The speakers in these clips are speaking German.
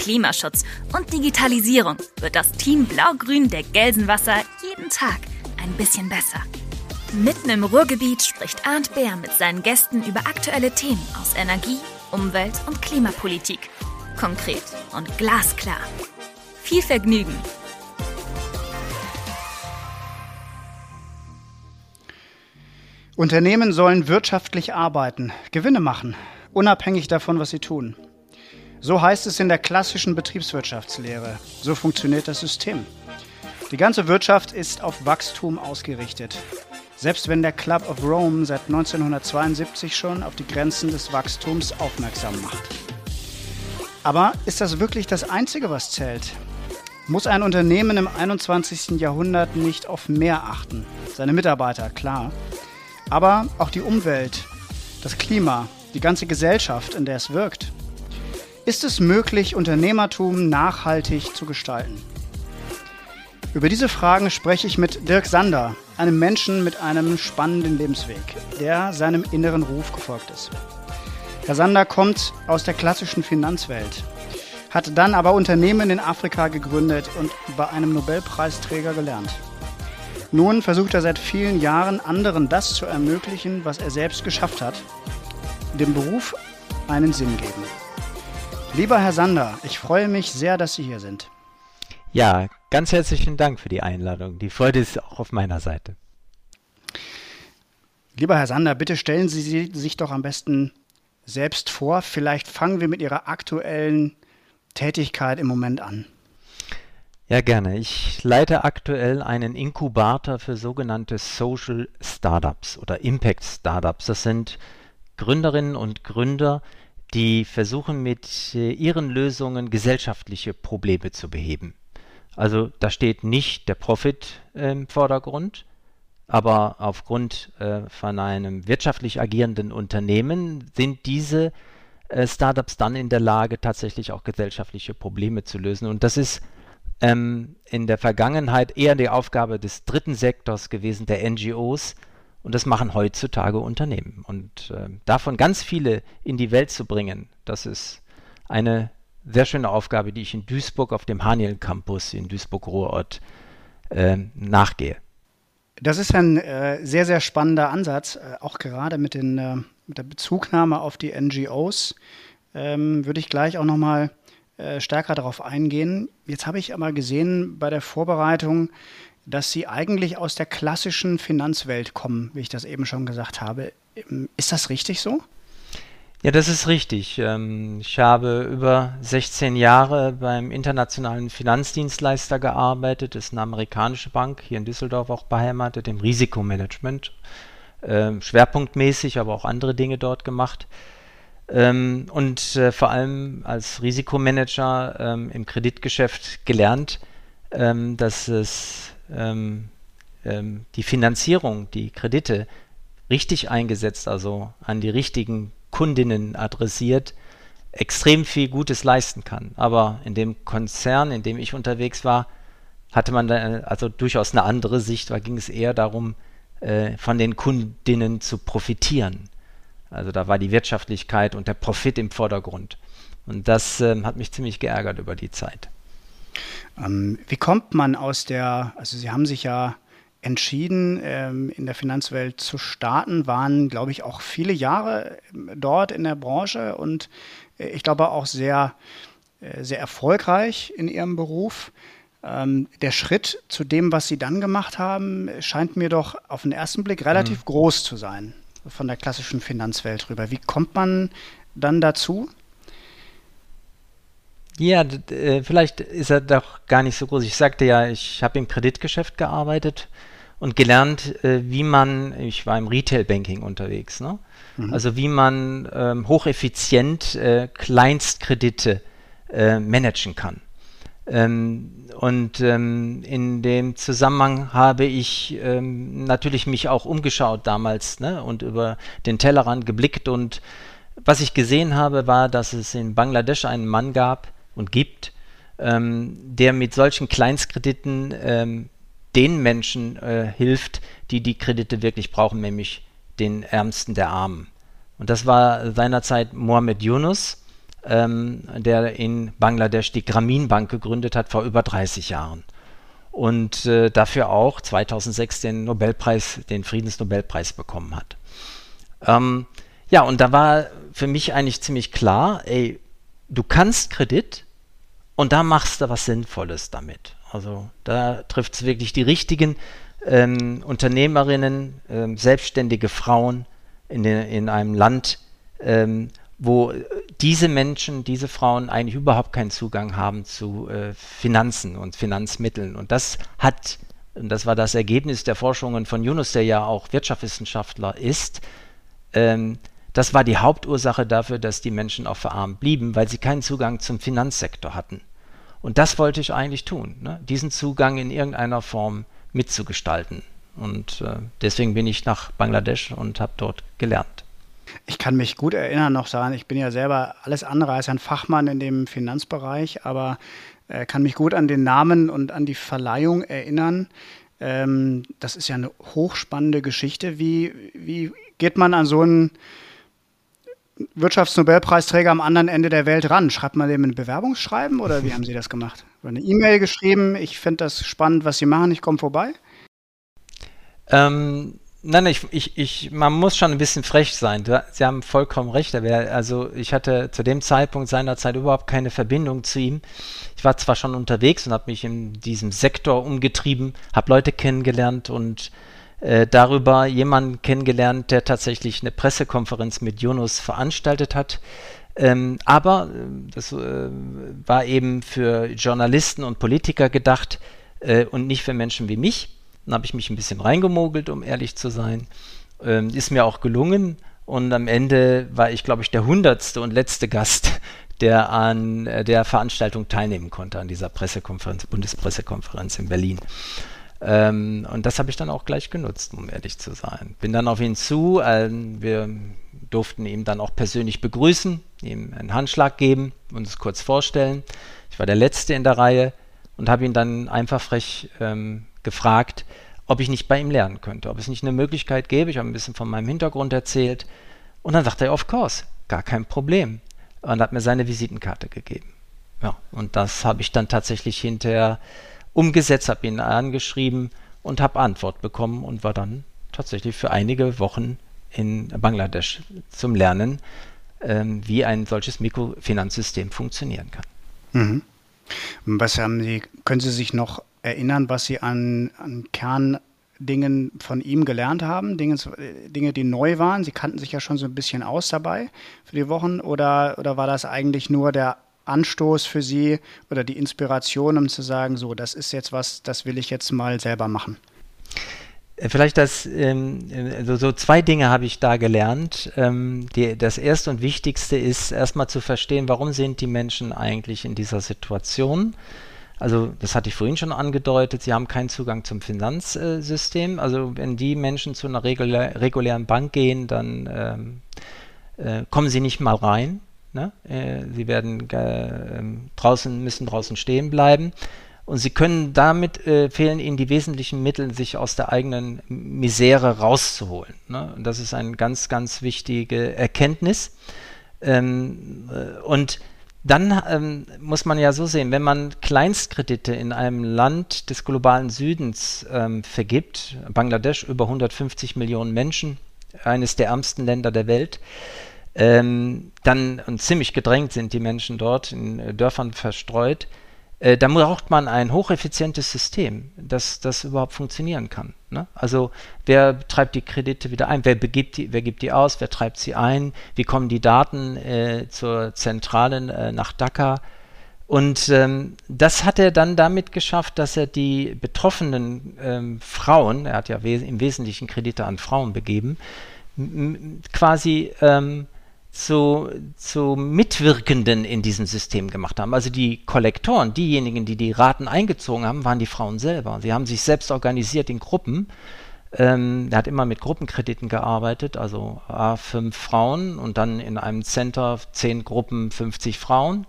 Klimaschutz und Digitalisierung wird das Team Blau-Grün der Gelsenwasser jeden Tag ein bisschen besser. Mitten im Ruhrgebiet spricht Arndt Bär mit seinen Gästen über aktuelle Themen aus Energie, Umwelt und Klimapolitik. Konkret und glasklar. Viel Vergnügen! Unternehmen sollen wirtschaftlich arbeiten, Gewinne machen, unabhängig davon, was sie tun. So heißt es in der klassischen Betriebswirtschaftslehre. So funktioniert das System. Die ganze Wirtschaft ist auf Wachstum ausgerichtet. Selbst wenn der Club of Rome seit 1972 schon auf die Grenzen des Wachstums aufmerksam macht. Aber ist das wirklich das Einzige, was zählt? Muss ein Unternehmen im 21. Jahrhundert nicht auf mehr achten? Seine Mitarbeiter, klar. Aber auch die Umwelt, das Klima, die ganze Gesellschaft, in der es wirkt. Ist es möglich, Unternehmertum nachhaltig zu gestalten? Über diese Fragen spreche ich mit Dirk Sander, einem Menschen mit einem spannenden Lebensweg, der seinem inneren Ruf gefolgt ist. Herr Sander kommt aus der klassischen Finanzwelt, hat dann aber Unternehmen in Afrika gegründet und bei einem Nobelpreisträger gelernt. Nun versucht er seit vielen Jahren anderen das zu ermöglichen, was er selbst geschafft hat, dem Beruf einen Sinn geben. Lieber Herr Sander, ich freue mich sehr, dass Sie hier sind. Ja, ganz herzlichen Dank für die Einladung. Die Freude ist auch auf meiner Seite. Lieber Herr Sander, bitte stellen Sie sich doch am besten selbst vor. Vielleicht fangen wir mit Ihrer aktuellen Tätigkeit im Moment an. Ja, gerne. Ich leite aktuell einen Inkubator für sogenannte Social Startups oder Impact Startups. Das sind Gründerinnen und Gründer, die versuchen mit äh, ihren Lösungen gesellschaftliche Probleme zu beheben. Also da steht nicht der Profit im Vordergrund, aber aufgrund äh, von einem wirtschaftlich agierenden Unternehmen sind diese äh, Startups dann in der Lage, tatsächlich auch gesellschaftliche Probleme zu lösen. Und das ist ähm, in der Vergangenheit eher die Aufgabe des dritten Sektors gewesen, der NGOs. Und das machen heutzutage Unternehmen. Und äh, davon ganz viele in die Welt zu bringen, das ist eine sehr schöne Aufgabe, die ich in Duisburg auf dem Haniel Campus in Duisburg-Ruhrort äh, nachgehe. Das ist ein äh, sehr, sehr spannender Ansatz, äh, auch gerade mit, den, äh, mit der Bezugnahme auf die NGOs. Ähm, würde ich gleich auch nochmal äh, stärker darauf eingehen. Jetzt habe ich aber gesehen bei der Vorbereitung, dass Sie eigentlich aus der klassischen Finanzwelt kommen, wie ich das eben schon gesagt habe. Ist das richtig so? Ja, das ist richtig. Ähm, ich habe über 16 Jahre beim internationalen Finanzdienstleister gearbeitet. Das ist eine amerikanische Bank, hier in Düsseldorf auch beheimatet, im Risikomanagement. Ähm, schwerpunktmäßig, aber auch andere Dinge dort gemacht. Ähm, und äh, vor allem als Risikomanager im Kreditgeschäft gelernt, dass es die Finanzierung, die Kredite richtig eingesetzt, also an die richtigen Kundinnen adressiert, extrem viel Gutes leisten kann. Aber in dem Konzern, in dem ich unterwegs war, hatte man da also durchaus eine andere Sicht, da ging es eher darum, äh, von den Kundinnen zu profitieren. Also da war die Wirtschaftlichkeit und der Profit im Vordergrund. Und das äh, hat mich ziemlich geärgert über die Zeit. Ähm, wie kommt man aus der, also Sie haben sich ja entschieden, ähm, in der Finanzwelt zu starten, waren, glaube ich, auch viele Jahre ähm, dort in der Branche und äh, ich glaube auch sehr, äh, sehr erfolgreich in ihrem Beruf. Ähm, der Schritt zu dem, was Sie dann gemacht haben, scheint mir doch auf den ersten Blick relativ mhm. groß zu sein von der klassischen Finanzwelt rüber. Wie kommt man dann dazu? Ja, äh, vielleicht ist er doch gar nicht so groß. Ich sagte ja, ich habe im Kreditgeschäft gearbeitet und gelernt, äh, wie man, ich war im Retail-Banking unterwegs, ne? Mhm. also wie man ähm, hocheffizient äh, Kleinstkredite äh, managen kann. Ähm, und ähm, in dem Zusammenhang habe ich ähm, natürlich mich auch umgeschaut damals ne, und über den Tellerrand geblickt. Und was ich gesehen habe, war, dass es in Bangladesch einen Mann gab und gibt, ähm, der mit solchen Kleinstkrediten ähm, den Menschen äh, hilft, die die Kredite wirklich brauchen, nämlich den Ärmsten der Armen. Und das war seinerzeit Mohammed Yunus ähm, der in Bangladesch die Grameen Bank gegründet hat vor über 30 Jahren. Und äh, dafür auch 2006 den Nobelpreis, den Friedensnobelpreis bekommen hat. Ähm, ja, und da war für mich eigentlich ziemlich klar, ey, du kannst Kredit und da machst du was Sinnvolles damit. Also da trifft es wirklich die richtigen ähm, Unternehmerinnen, ähm, selbstständige Frauen in, den, in einem Land, ähm, wo diese Menschen, diese Frauen eigentlich überhaupt keinen Zugang haben zu äh, Finanzen und Finanzmitteln. Und das hat, und das war das Ergebnis der Forschungen von Yunus, der ja auch Wirtschaftswissenschaftler ist, ähm, das war die Hauptursache dafür, dass die Menschen auch verarmt blieben, weil sie keinen Zugang zum Finanzsektor hatten. Und das wollte ich eigentlich tun, ne? diesen Zugang in irgendeiner Form mitzugestalten. Und äh, deswegen bin ich nach Bangladesch und habe dort gelernt. Ich kann mich gut erinnern noch daran, ich bin ja selber alles andere als ein Fachmann in dem Finanzbereich, aber äh, kann mich gut an den Namen und an die Verleihung erinnern. Ähm, das ist ja eine hochspannende Geschichte. Wie, wie geht man an so einen Wirtschaftsnobelpreisträger am anderen Ende der Welt ran? Schreibt man dem ein Bewerbungsschreiben oder wie haben Sie das gemacht? Eine E-Mail geschrieben, ich finde das spannend, was Sie machen, ich komme vorbei? Ähm, Nein, ich, ich, ich, man muss schon ein bisschen frech sein. Sie haben vollkommen recht. Also ich hatte zu dem Zeitpunkt seinerzeit überhaupt keine Verbindung zu ihm. Ich war zwar schon unterwegs und habe mich in diesem Sektor umgetrieben, habe Leute kennengelernt und äh, darüber jemanden kennengelernt, der tatsächlich eine Pressekonferenz mit Yunus veranstaltet hat. Ähm, aber äh, das äh, war eben für Journalisten und Politiker gedacht äh, und nicht für Menschen wie mich. Dann habe ich mich ein bisschen reingemogelt, um ehrlich zu sein. Ähm, ist mir auch gelungen. Und am Ende war ich, glaube ich, der hundertste und letzte Gast, der an äh, der Veranstaltung teilnehmen konnte, an dieser Pressekonferenz, Bundespressekonferenz in Berlin. Ähm, und das habe ich dann auch gleich genutzt, um ehrlich zu sein. Bin dann auf ihn zu, äh, wir durften ihn dann auch persönlich begrüßen, ihm einen Handschlag geben, uns kurz vorstellen. Ich war der Letzte in der Reihe und habe ihn dann einfach frech ähm, gefragt, ob ich nicht bei ihm lernen könnte, ob es nicht eine Möglichkeit gäbe. Ich habe ein bisschen von meinem Hintergrund erzählt. Und dann sagte er, of course, gar kein Problem. Und hat mir seine Visitenkarte gegeben. Ja, und das habe ich dann tatsächlich hinterher umgesetzt, habe ihn angeschrieben und habe Antwort bekommen und war dann tatsächlich für einige Wochen in Bangladesch zum Lernen, ähm, wie ein solches Mikrofinanzsystem funktionieren kann. Mhm. Was haben Sie, können Sie sich noch erinnern, was Sie an, an Kerndingen von ihm gelernt haben? Dinge, Dinge, die neu waren? Sie kannten sich ja schon so ein bisschen aus dabei für die Wochen. Oder, oder war das eigentlich nur der Anstoß für Sie oder die Inspiration, um zu sagen, so, das ist jetzt was, das will ich jetzt mal selber machen? Äh, vielleicht das, ähm, so, so, zwei Dinge habe ich da gelernt. Ähm, das erste und wichtigste ist erstmal zu verstehen, warum sind die Menschen eigentlich in dieser Situation? Also das hatte ich vorhin schon angedeutet, sie haben keinen Zugang zum Finanzsystem. Also wenn die Menschen zu einer regulär, regulären Bank gehen, dann ähm, äh, kommen sie nicht mal rein. Ne? Äh, sie werden äh, draußen, müssen draußen stehen bleiben. Und sie können damit, äh, fehlen ihnen die wesentlichen Mittel, sich aus der eigenen Misere rauszuholen. Ne? Und das ist eine ganz, ganz wichtige Erkenntnis. Ähm, äh, und dann ähm, muss man ja so sehen, wenn man Kleinstkredite in einem Land des globalen Südens ähm, vergibt, Bangladesch über 150 Millionen Menschen, eines der ärmsten Länder der Welt, ähm, dann und ziemlich gedrängt sind die Menschen dort in äh, Dörfern verstreut, äh, da braucht man ein hocheffizientes System, das das überhaupt funktionieren kann. Ne? Also wer treibt die Kredite wieder ein, wer, begibt die, wer gibt die aus, wer treibt sie ein, wie kommen die Daten äh, zur Zentrale äh, nach Dhaka. Und ähm, das hat er dann damit geschafft, dass er die betroffenen ähm, Frauen, er hat ja wes im Wesentlichen Kredite an Frauen begeben, quasi ähm, zu, zu Mitwirkenden in diesem System gemacht haben. Also die Kollektoren, diejenigen, die die Raten eingezogen haben, waren die Frauen selber. Sie haben sich selbst organisiert in Gruppen. Ähm, er hat immer mit Gruppenkrediten gearbeitet, also A, fünf Frauen und dann in einem Center zehn Gruppen, 50 Frauen.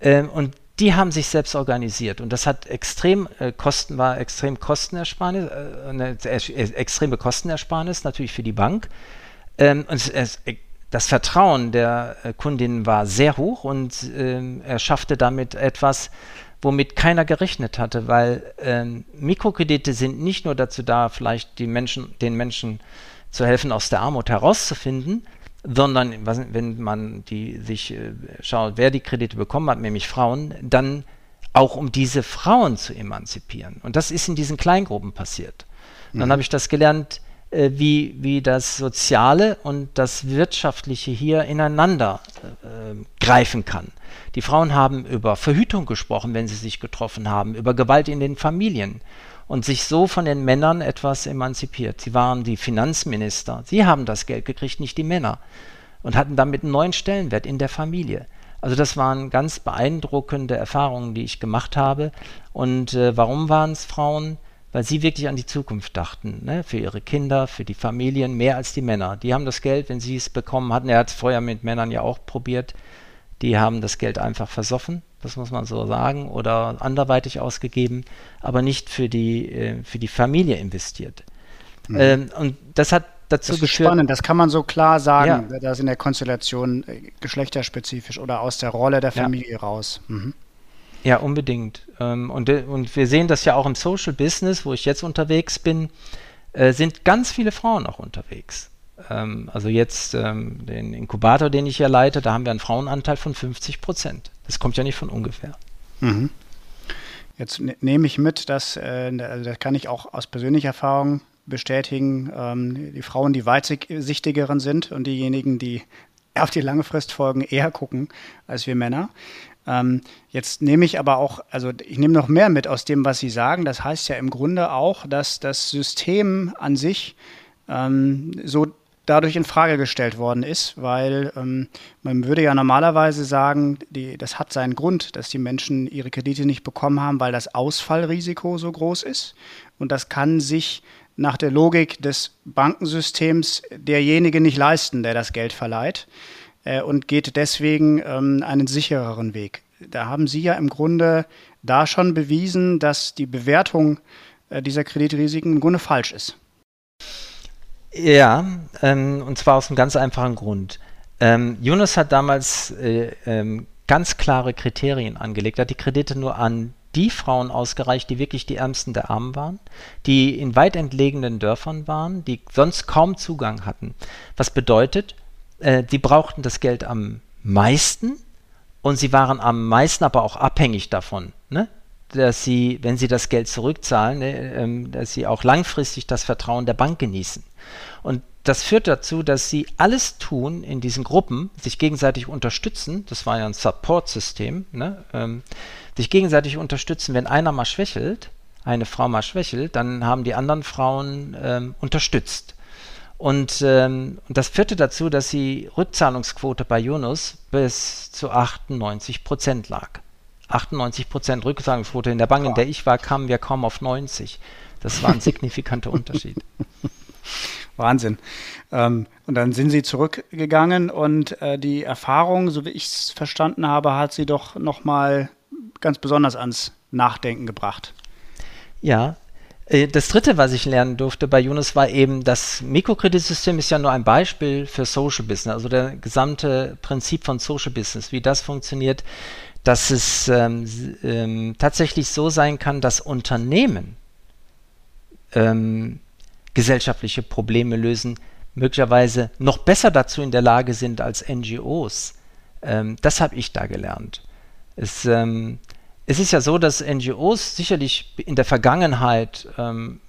Ähm, und die haben sich selbst organisiert und das hat extrem äh, Kosten, war extrem Kostenersparnis, äh, eine äh, extreme Kostenersparnis natürlich für die Bank. Ähm, und es, es, das Vertrauen der äh, Kundin war sehr hoch und ähm, er schaffte damit etwas, womit keiner gerechnet hatte, weil ähm, Mikrokredite sind nicht nur dazu da, vielleicht die Menschen, den Menschen zu helfen, aus der Armut herauszufinden, sondern wenn man die sich äh, schaut, wer die Kredite bekommen hat, nämlich Frauen, dann auch um diese Frauen zu emanzipieren. Und das ist in diesen Kleingruppen passiert. Mhm. Dann habe ich das gelernt, äh, wie, wie das Soziale und das Wirtschaftliche hier ineinander äh, greifen kann. Die Frauen haben über Verhütung gesprochen, wenn sie sich getroffen haben, über Gewalt in den Familien und sich so von den Männern etwas emanzipiert. Sie waren die Finanzminister. Sie haben das Geld gekriegt, nicht die Männer. Und hatten damit einen neuen Stellenwert in der Familie. Also das waren ganz beeindruckende Erfahrungen, die ich gemacht habe. Und äh, warum waren es Frauen? Weil sie wirklich an die Zukunft dachten, ne? für ihre Kinder, für die Familien, mehr als die Männer. Die haben das Geld, wenn sie es bekommen hatten, er hat es vorher mit Männern ja auch probiert, die haben das Geld einfach versoffen, das muss man so sagen, oder anderweitig ausgegeben, aber nicht für die, äh, für die Familie investiert. Mhm. Ähm, und das hat dazu das ist geführt. Spannend, das kann man so klar sagen, ja. das in der Konstellation äh, geschlechterspezifisch oder aus der Rolle der Familie ja. raus. Mhm. Ja, unbedingt. Ähm, und, und wir sehen das ja auch im Social Business, wo ich jetzt unterwegs bin, äh, sind ganz viele Frauen auch unterwegs. Ähm, also jetzt ähm, den Inkubator, den ich hier leite, da haben wir einen Frauenanteil von 50 Prozent. Das kommt ja nicht von ungefähr. Mhm. Jetzt ne nehme ich mit, dass, äh, also das kann ich auch aus persönlicher Erfahrung bestätigen, die Frauen, die weitsichtigeren sind und diejenigen, die auf die lange Frist folgen, eher gucken als wir Männer. Ähm, jetzt nehme ich aber auch, also ich nehme noch mehr mit aus dem, was Sie sagen. Das heißt ja im Grunde auch, dass das System an sich ähm, so dadurch in Frage gestellt worden ist, weil ähm, man würde ja normalerweise sagen, die, das hat seinen Grund, dass die Menschen ihre Kredite nicht bekommen haben, weil das Ausfallrisiko so groß ist. Und das kann sich nach der Logik des Bankensystems derjenige nicht leisten, der das Geld verleiht äh, und geht deswegen ähm, einen sichereren Weg. Da haben Sie ja im Grunde da schon bewiesen, dass die Bewertung äh, dieser Kreditrisiken im Grunde falsch ist. Ja, ähm, und zwar aus einem ganz einfachen Grund. Ähm, Yunus hat damals äh, ähm, ganz klare Kriterien angelegt, hat die Kredite nur an die Frauen ausgereicht, die wirklich die Ärmsten der Armen waren, die in weit entlegenen Dörfern waren, die sonst kaum Zugang hatten. Was bedeutet, äh, die brauchten das Geld am meisten und sie waren am meisten aber auch abhängig davon. Ne? dass sie, wenn sie das Geld zurückzahlen, ne, ähm, dass sie auch langfristig das Vertrauen der Bank genießen. Und das führt dazu, dass sie alles tun in diesen Gruppen, sich gegenseitig unterstützen. Das war ja ein Support-System, ne? ähm, sich gegenseitig unterstützen. Wenn einer mal schwächelt, eine Frau mal schwächelt, dann haben die anderen Frauen ähm, unterstützt. Und, ähm, das führte dazu, dass die Rückzahlungsquote bei Yunus bis zu 98 Prozent lag. 98 Prozent Rückzahlungsquote. In der Bank, in der ich war, kamen wir kaum auf 90. Das war ein signifikanter Unterschied. Wahnsinn. Ähm, und dann sind Sie zurückgegangen und äh, die Erfahrung, so wie ich es verstanden habe, hat Sie doch nochmal ganz besonders ans Nachdenken gebracht. Ja, das dritte, was ich lernen durfte bei Yunus, war eben, das Mikrokreditsystem ist ja nur ein Beispiel für Social Business, also der gesamte Prinzip von Social Business, wie das funktioniert, dass es ähm, ähm, tatsächlich so sein kann, dass Unternehmen ähm, gesellschaftliche Probleme lösen, möglicherweise noch besser dazu in der Lage sind als NGOs. Ähm, das habe ich da gelernt. Es, ähm, es, ist ja so, dass NGOs sicherlich in der Vergangenheit ähm,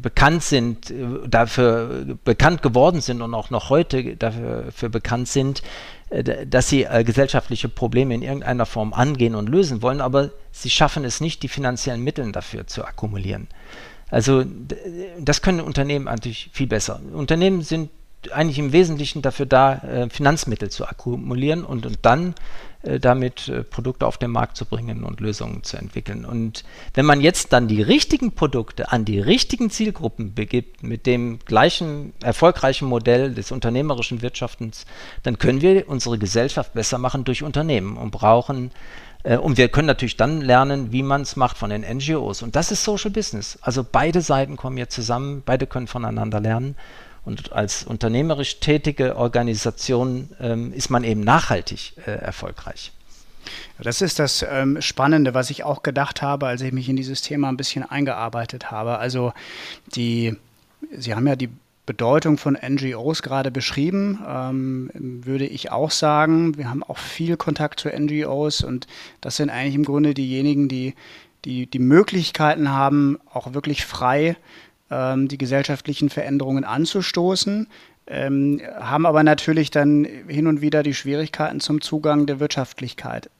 bekannt sind, äh, dafür bekannt geworden sind und auch noch heute dafür bekannt sind, äh, dass sie äh, gesellschaftliche Probleme in irgendeiner Form angehen und lösen wollen, aber sie schaffen es nicht, die finanziellen Mittel dafür zu akkumulieren. Also das können Unternehmen eigentlich viel besser. Unternehmen sind eigentlich im Wesentlichen dafür da, äh, Finanzmittel zu akkumulieren und, und dann damit äh, Produkte auf den Markt zu bringen und Lösungen zu entwickeln. Und wenn man jetzt dann die richtigen Produkte an die richtigen Zielgruppen begibt, mit dem gleichen erfolgreichen Modell des unternehmerischen Wirtschaftens, dann können wir unsere Gesellschaft besser machen durch Unternehmen und brauchen äh, und wir können natürlich dann lernen, wie man es macht von den NGOs. Und das ist Social Business. Also beide Seiten kommen hier zusammen, beide können voneinander lernen. Und als unternehmerisch tätige Organisation ähm, ist man eben nachhaltig äh, erfolgreich. Das ist das ähm, Spannende, was ich auch gedacht habe, als ich mich in dieses Thema ein bisschen eingearbeitet habe. Also die, Sie haben ja die Bedeutung von NGOs gerade beschrieben, ähm, würde ich auch sagen. Wir haben auch viel Kontakt zu NGOs und das sind eigentlich im Grunde diejenigen, die die, die Möglichkeiten haben, auch wirklich frei ähm, die gesellschaftlichen Veränderungen anzustoßen, ähm, haben aber natürlich dann hin und wieder die Schwierigkeiten zum Zugang der Wirtschaftlichkeit.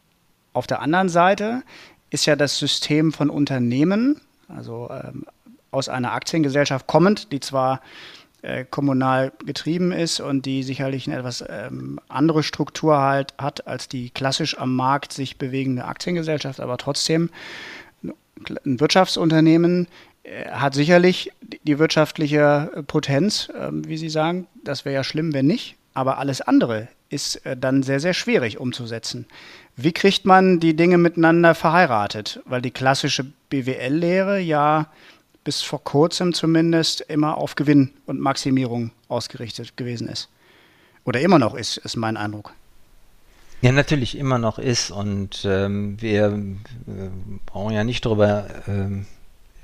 Auf der anderen Seite ist ja das System von Unternehmen, also ähm, aus einer Aktiengesellschaft kommend, die zwar äh, kommunal getrieben ist und die sicherlich eine etwas ähm, andere Struktur halt hat als die klassisch am Markt sich bewegende Aktiengesellschaft, aber trotzdem ein Wirtschaftsunternehmen hat sicherlich die wirtschaftliche Potenz, ähm, wie Sie sagen. Das wäre ja schlimm, wenn nicht. Aber alles andere ist äh, dann sehr, sehr schwierig umzusetzen. Wie kriegt man die Dinge miteinander verheiratet? Weil die klassische BWL-Lehre ja bis vor kurzem zumindest immer auf Gewinn und Maximierung ausgerichtet gewesen ist. Oder immer noch ist, ist mein Eindruck. Ja, natürlich immer noch ist. Und ähm, wir äh, brauchen ja nicht darüber ähm,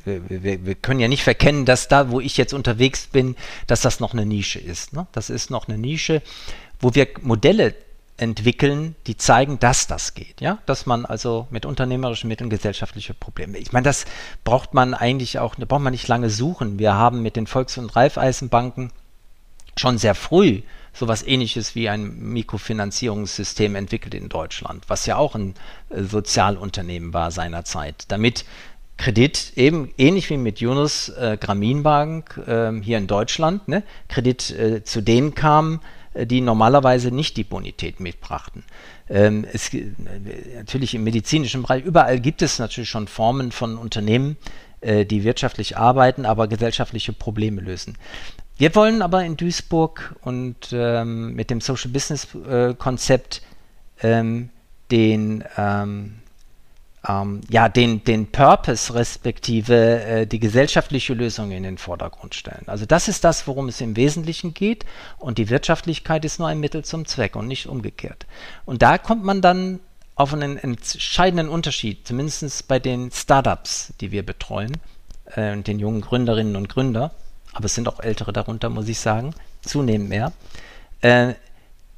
wir, wir, können ja nicht verkennen, dass da, wo ich jetzt unterwegs bin, dass das noch eine Nische ist. Ne? Das ist noch eine Nische, wo wir Modelle entwickeln, die zeigen, dass das geht. Ja? Dass man also mit unternehmerischen Mitteln gesellschaftliche Probleme. Ich meine, das braucht man eigentlich auch, da braucht man nicht lange suchen. Wir haben mit den Volks- und Raiffeisenbanken schon sehr früh sowas ähnliches wie ein Mikrofinanzierungssystem entwickelt in Deutschland, was ja auch ein äh, Sozialunternehmen war seinerzeit, damit Kredit, eben ähnlich wie mit Yunus äh, Grameenbank äh, hier in Deutschland, ne? Kredit äh, zu denen kam, äh, die normalerweise nicht die Bonität mitbrachten. Ähm, es, äh, natürlich im medizinischen Bereich, überall gibt es natürlich schon Formen von Unternehmen, äh, die wirtschaftlich arbeiten, aber gesellschaftliche Probleme lösen. Wir wollen aber in Duisburg und ähm, mit dem Social Business Konzept ähm, den ähm, ja, den, den Purpose respektive äh, die gesellschaftliche Lösung in den Vordergrund stellen. Also das ist das, worum es im Wesentlichen geht und die Wirtschaftlichkeit ist nur ein Mittel zum Zweck und nicht umgekehrt. Und da kommt man dann auf einen entscheidenden Unterschied, zumindest bei den Startups, die wir betreuen äh, den jungen Gründerinnen und Gründer, aber es sind auch ältere darunter, muss ich sagen, zunehmend mehr. Äh,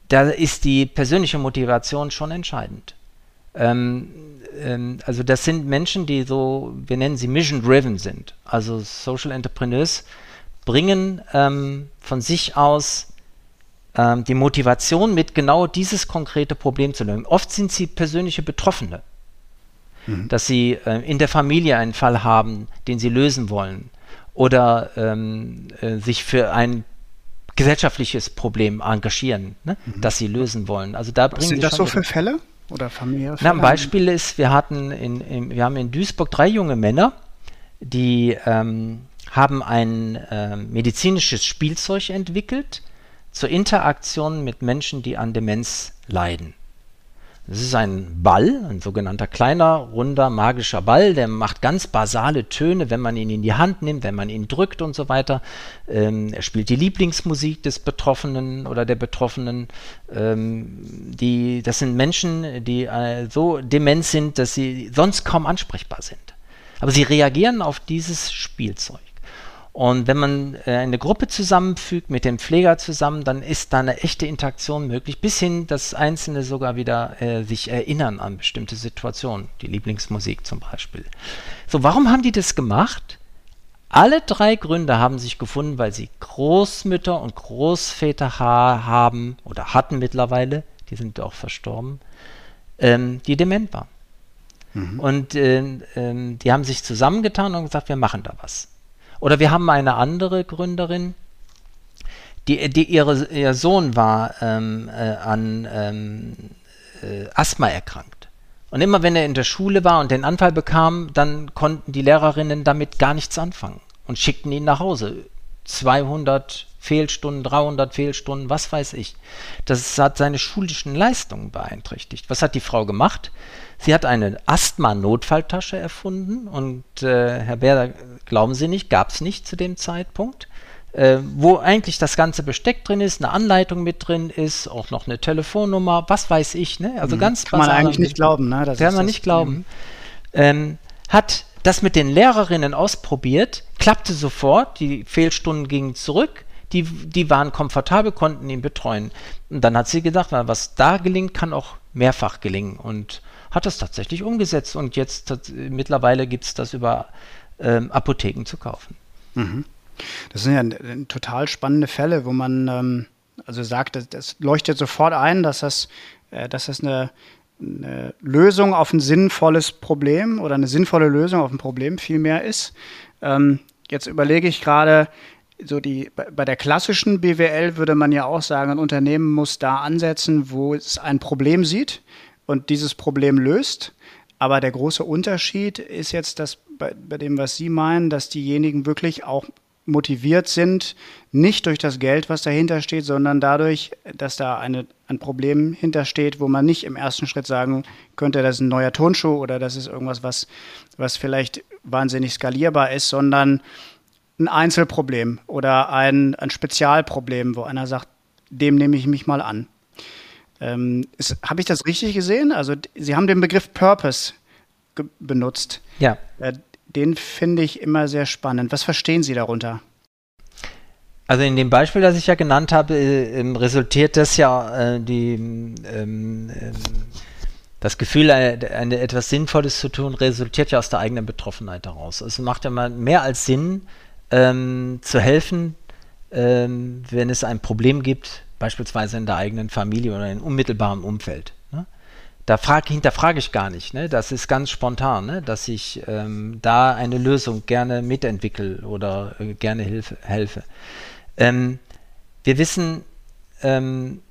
da ist die persönliche Motivation schon entscheidend. Ähm, ähm, also das sind Menschen, die so, wir nennen sie mission-driven sind. Also Social Entrepreneurs bringen ähm, von sich aus ähm, die Motivation mit, genau dieses konkrete Problem zu lösen. Oft sind sie persönliche Betroffene, mhm. dass sie äh, in der Familie einen Fall haben, den sie lösen wollen oder ähm, äh, sich für ein gesellschaftliches Problem engagieren, ne? mhm. das sie lösen wollen. Also da Was sind das so für Fälle? Oder familiäre Na, ein Beispiel ist, wir hatten in, in, wir haben in Duisburg drei junge Männer, die ähm, haben ein äh, medizinisches Spielzeug entwickelt zur Interaktion mit Menschen, die an Demenz leiden. Das ist ein Ball, ein sogenannter kleiner, runder, magischer Ball, der macht ganz basale Töne, wenn man ihn in die Hand nimmt, wenn man ihn drückt und so weiter. Ähm, er spielt die Lieblingsmusik des Betroffenen oder der Betroffenen. Ähm, die, das sind Menschen, die äh, so dement sind, dass sie sonst kaum ansprechbar sind. Aber sie reagieren auf dieses Spielzeug. Und wenn man äh, eine Gruppe zusammenfügt mit dem Pfleger zusammen, dann ist da eine echte Interaktion möglich, bis hin, dass Einzelne sogar wieder äh, sich erinnern an bestimmte Situationen, die Lieblingsmusik zum Beispiel. So, warum haben die das gemacht? Alle drei Gründe haben sich gefunden, weil sie Großmütter und Großväter haben oder hatten mittlerweile, die sind auch verstorben, ähm, die dement waren. Mhm. Und äh, äh, die haben sich zusammengetan und gesagt, wir machen da was. Oder wir haben eine andere Gründerin, die, die ihre, ihr Sohn war ähm, äh, an ähm, äh, Asthma erkrankt. Und immer wenn er in der Schule war und den Anfall bekam, dann konnten die Lehrerinnen damit gar nichts anfangen und schickten ihn nach Hause. 200 Fehlstunden, 300 Fehlstunden, was weiß ich. Das hat seine schulischen Leistungen beeinträchtigt. Was hat die Frau gemacht? Sie hat eine Asthma-Notfalltasche erfunden und äh, Herr Bär, glauben Sie nicht, gab es nicht zu dem Zeitpunkt äh, wo eigentlich das ganze Besteck drin ist, eine Anleitung mit drin ist, auch noch eine Telefonnummer, was weiß ich, ne? Also mhm. ganz Kann man eigentlich nicht glauben, ne? Das kann man nicht glauben. Ähm, hat das mit den Lehrerinnen ausprobiert, klappte sofort, die Fehlstunden gingen zurück, die, die waren komfortabel, konnten ihn betreuen. Und dann hat sie gedacht, was da gelingt, kann auch mehrfach gelingen und hat das tatsächlich umgesetzt und jetzt mittlerweile gibt es das über ähm, Apotheken zu kaufen. Mhm. Das sind ja total spannende Fälle, wo man ähm, also sagt, das, das, leuchtet sofort ein, dass das, äh, dass das eine, eine, Lösung auf ein sinnvolles Problem oder eine sinnvolle Lösung auf ein Problem vielmehr ist. Ähm, jetzt überlege ich gerade, so die, bei der klassischen BWL würde man ja auch sagen, ein Unternehmen muss da ansetzen, wo es ein Problem sieht und dieses Problem löst. Aber der große Unterschied ist jetzt, dass bei, bei dem, was Sie meinen, dass diejenigen wirklich auch motiviert sind, nicht durch das Geld, was dahinter steht, sondern dadurch, dass da eine, ein Problem hintersteht, wo man nicht im ersten Schritt sagen könnte, das ist ein neuer Tonschuh oder das ist irgendwas, was, was vielleicht wahnsinnig skalierbar ist, sondern ein Einzelproblem oder ein, ein Spezialproblem, wo einer sagt, dem nehme ich mich mal an. Ähm, Habe ich das richtig gesehen? Also Sie haben den Begriff Purpose benutzt. Ja. Äh, den finde ich immer sehr spannend. Was verstehen Sie darunter? Also in dem Beispiel, das ich ja genannt habe, äh, ähm, resultiert das ja äh, die, ähm, ähm, das Gefühl, eine, eine, etwas Sinnvolles zu tun, resultiert ja aus der eigenen Betroffenheit heraus. Es macht ja mal mehr als Sinn, ähm, zu helfen, ähm, wenn es ein Problem gibt, beispielsweise in der eigenen Familie oder in unmittelbarem Umfeld da frag, hinterfrage ich gar nicht. Ne? Das ist ganz spontan, ne? dass ich ähm, da eine Lösung gerne mitentwickle oder äh, gerne hilfe, helfe. Ähm, wir wissen, ähm,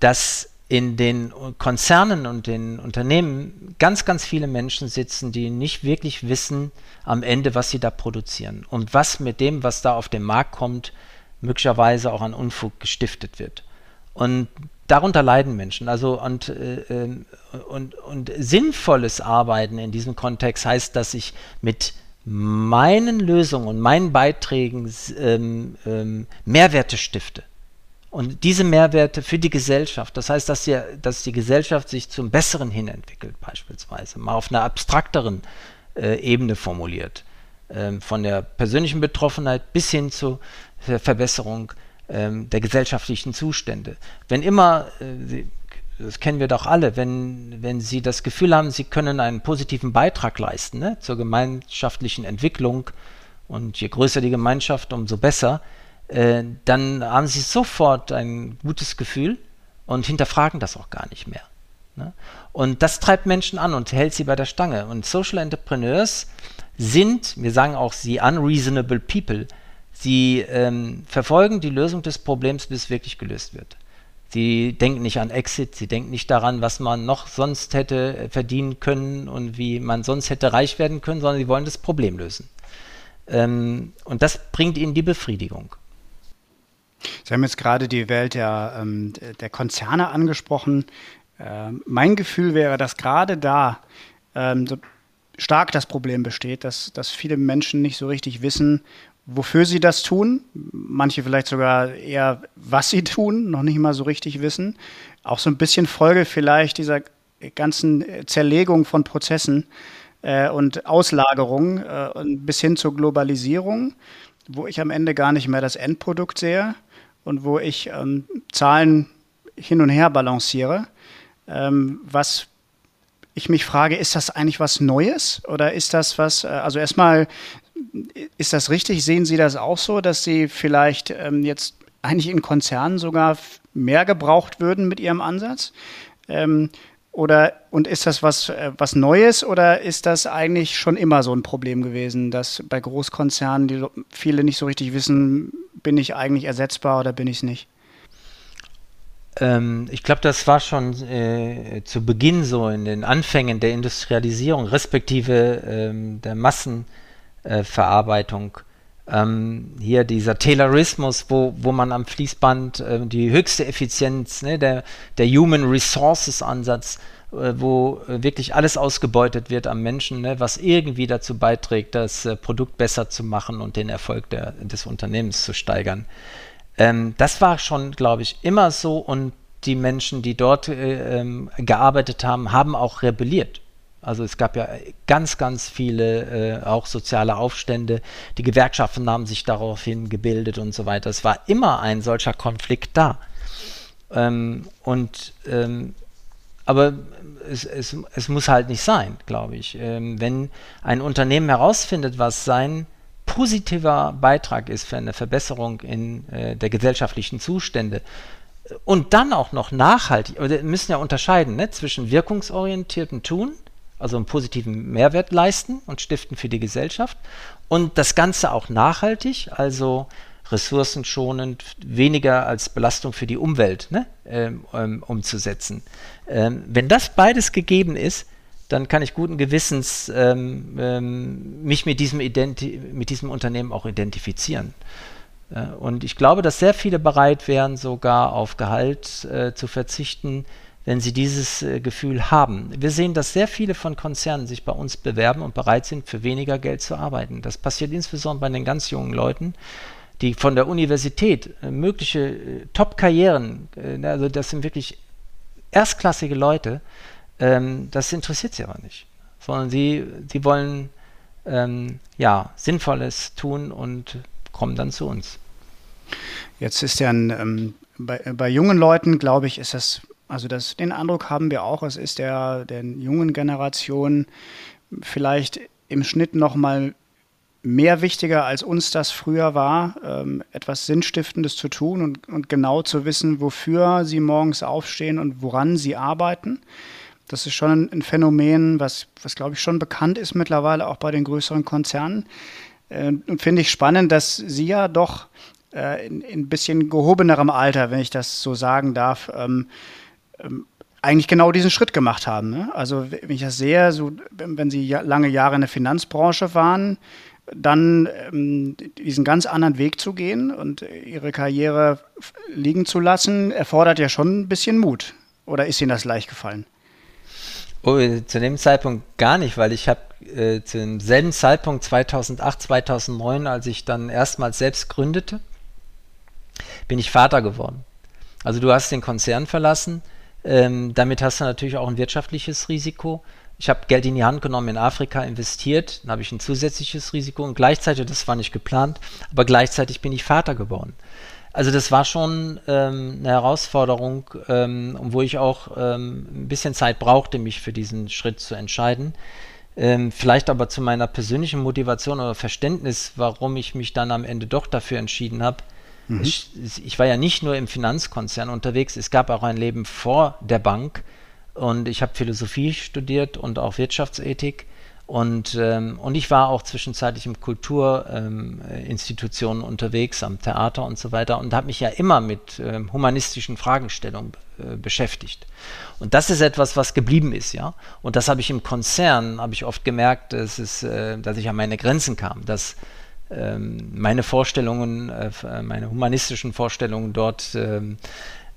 dass in den Konzernen und den Unternehmen ganz, ganz viele Menschen sitzen, die nicht wirklich wissen am Ende, was sie da produzieren und was mit dem, was da auf den Markt kommt, möglicherweise auch an Unfug gestiftet wird. Und darunter leiden Menschen. Also und, äh, ähm, und, und sinnvolles Arbeiten in diesem Kontext heißt, dass ich mit meinen Lösungen und meinen Beiträgen ähm, ähm, Mehrwerte stifte. Und diese Mehrwerte für die Gesellschaft, das heißt, dass die, dass die Gesellschaft sich zum Besseren hin entwickelt, beispielsweise, mal auf einer abstrakteren äh, Ebene formuliert. Ähm, von der persönlichen Betroffenheit bis hin zur Verbesserung ähm, der gesellschaftlichen Zustände. Wenn immer, äh, das kennen wir doch alle, wenn, wenn Sie das Gefühl haben, Sie können einen positiven Beitrag leisten ne, zur gemeinschaftlichen Entwicklung und je größer die Gemeinschaft, umso besser, äh, dann haben Sie sofort ein gutes Gefühl und hinterfragen das auch gar nicht mehr. Ne? Und das treibt Menschen an und hält sie bei der Stange. Und Social Entrepreneurs sind, wir sagen auch sie unreasonable people, Sie ähm, verfolgen die Lösung des Problems, bis es wirklich gelöst wird. Sie denken nicht an Exit, sie denken nicht daran, was man noch sonst hätte äh, verdienen können und wie man sonst hätte reich werden können, sondern sie wollen das Problem lösen. Ähm, und das bringt ihnen die Befriedigung. Sie haben jetzt gerade die Welt der, ähm, der Konzerne angesprochen. Äh, mein Gefühl wäre, dass gerade da ähm, so stark das Problem besteht, dass, dass viele Menschen nicht so richtig wissen, wofür sie das tun. Manche vielleicht sogar eher, was sie tun, noch nicht mal so richtig wissen. Auch so ein bisschen Folge vielleicht dieser ganzen Zerlegung von Prozessen äh, und Auslagerung äh, bis hin zur Globalisierung, wo ich am Ende gar nicht mehr das Endprodukt sehe und wo ich ähm, Zahlen hin und her balanciere. Ähm, was ich mich frage, ist das eigentlich was Neues oder ist das was, äh, also erstmal ist das richtig? Sehen Sie das auch so, dass Sie vielleicht ähm, jetzt eigentlich in Konzernen sogar mehr gebraucht würden mit Ihrem Ansatz? Oder und ist das was, äh, was Neues oder ist das eigentlich schon immer so ein Problem gewesen, dass bei Großkonzernen die viele nicht so richtig wissen, bin ich eigentlich ersetzbar oder bin ich es nicht? Ähm, ich glaube, das war schon äh, zu Beginn so in den Anfängen der Industrialisierung, respektive ähm, der Massenverarbeitung. Äh, ähm, hier dieser Taylorismus, wo, wo man am Fließband äh, die höchste Effizienz, ne, der, der Human Resources Ansatz, äh, wo äh, wirklich alles ausgebeutet wird am Menschen, ne, was irgendwie dazu beiträgt, das äh, Produkt besser zu machen und den Erfolg der, des Unternehmens zu steigern. Ähm, das war schon, glaube ich, immer so und die Menschen, die dort äh, ähm, gearbeitet haben, haben auch rebelliert. Also es gab ja ganz, ganz viele äh, auch soziale Aufstände. Die Gewerkschaften haben sich daraufhin gebildet und so weiter. Es war immer ein solcher Konflikt da. Ähm, und ähm, aber es, es, es, muss halt nicht sein, glaube ich. Ähm, wenn ein Unternehmen herausfindet, was sein positiver Beitrag ist für eine Verbesserung in äh, der gesellschaftlichen Zustände und dann auch noch nachhaltig, wir müssen ja unterscheiden ne, zwischen wirkungsorientiertem Tun, also einen positiven Mehrwert leisten und stiften für die Gesellschaft und das Ganze auch nachhaltig, also ressourcenschonend, weniger als Belastung für die Umwelt ne, ähm, ähm, umzusetzen. Ähm, wenn das beides gegeben ist, dann kann ich guten Gewissens ähm, ähm, mich mit diesem, mit diesem Unternehmen auch identifizieren. Äh, und ich glaube, dass sehr viele bereit wären, sogar auf Gehalt äh, zu verzichten, wenn sie dieses äh, Gefühl haben. Wir sehen, dass sehr viele von Konzernen sich bei uns bewerben und bereit sind, für weniger Geld zu arbeiten. Das passiert insbesondere bei den ganz jungen Leuten, die von der Universität äh, mögliche äh, Top-Karrieren, äh, also das sind wirklich erstklassige Leute, ähm, das interessiert sie aber nicht, sondern sie, sie wollen ähm, ja, Sinnvolles tun und kommen dann zu uns. Jetzt ist ja ein, ähm, bei, bei jungen Leuten, glaube ich, ist das, also das, den Eindruck haben wir auch, es ist der, der jungen Generation vielleicht im Schnitt noch mal mehr wichtiger, als uns das früher war, ähm, etwas Sinnstiftendes zu tun und, und, genau zu wissen, wofür sie morgens aufstehen und woran sie arbeiten. Das ist schon ein, Phänomen, was, was glaube ich schon bekannt ist mittlerweile auch bei den größeren Konzernen. Äh, und finde ich spannend, dass Sie ja doch äh, in, in ein bisschen gehobenerem Alter, wenn ich das so sagen darf, ähm, ähm, eigentlich genau diesen Schritt gemacht haben. Ne? Also wenn ich das sehe, so, wenn Sie lange Jahre in der Finanzbranche waren, dann ähm, diesen ganz anderen Weg zu gehen und ihre Karriere liegen zu lassen, erfordert ja schon ein bisschen Mut. Oder ist Ihnen das leicht gefallen? Oh, zu dem Zeitpunkt gar nicht, weil ich habe äh, zu demselben Zeitpunkt 2008, 2009, als ich dann erstmals selbst gründete, bin ich Vater geworden. Also du hast den Konzern verlassen, ähm, damit hast du natürlich auch ein wirtschaftliches Risiko ich habe Geld in die Hand genommen, in Afrika investiert, dann habe ich ein zusätzliches Risiko und gleichzeitig, das war nicht geplant, aber gleichzeitig bin ich Vater geworden. Also das war schon ähm, eine Herausforderung, ähm, wo ich auch ähm, ein bisschen Zeit brauchte, mich für diesen Schritt zu entscheiden. Ähm, vielleicht aber zu meiner persönlichen Motivation oder Verständnis, warum ich mich dann am Ende doch dafür entschieden habe. Mhm. Ich, war ja nicht nur im Finanzkonzern unterwegs, es gab auch ein Leben vor der Bank und ich habe Philosophie studiert und auch Wirtschaftsethik. Und, ähm, und ich war auch zwischenzeitlich in Kulturinstitutionen ähm, unterwegs, am Theater und so weiter und habe mich ja immer mit ähm, humanistischen Fragestellungen äh, beschäftigt. Und das ist etwas, was geblieben ist, ja. Und das habe ich im Konzern, habe ich oft gemerkt, dass, es, äh, dass ich an meine Grenzen kam, dass meine Vorstellungen, äh, meine humanistischen Vorstellungen dort ähm,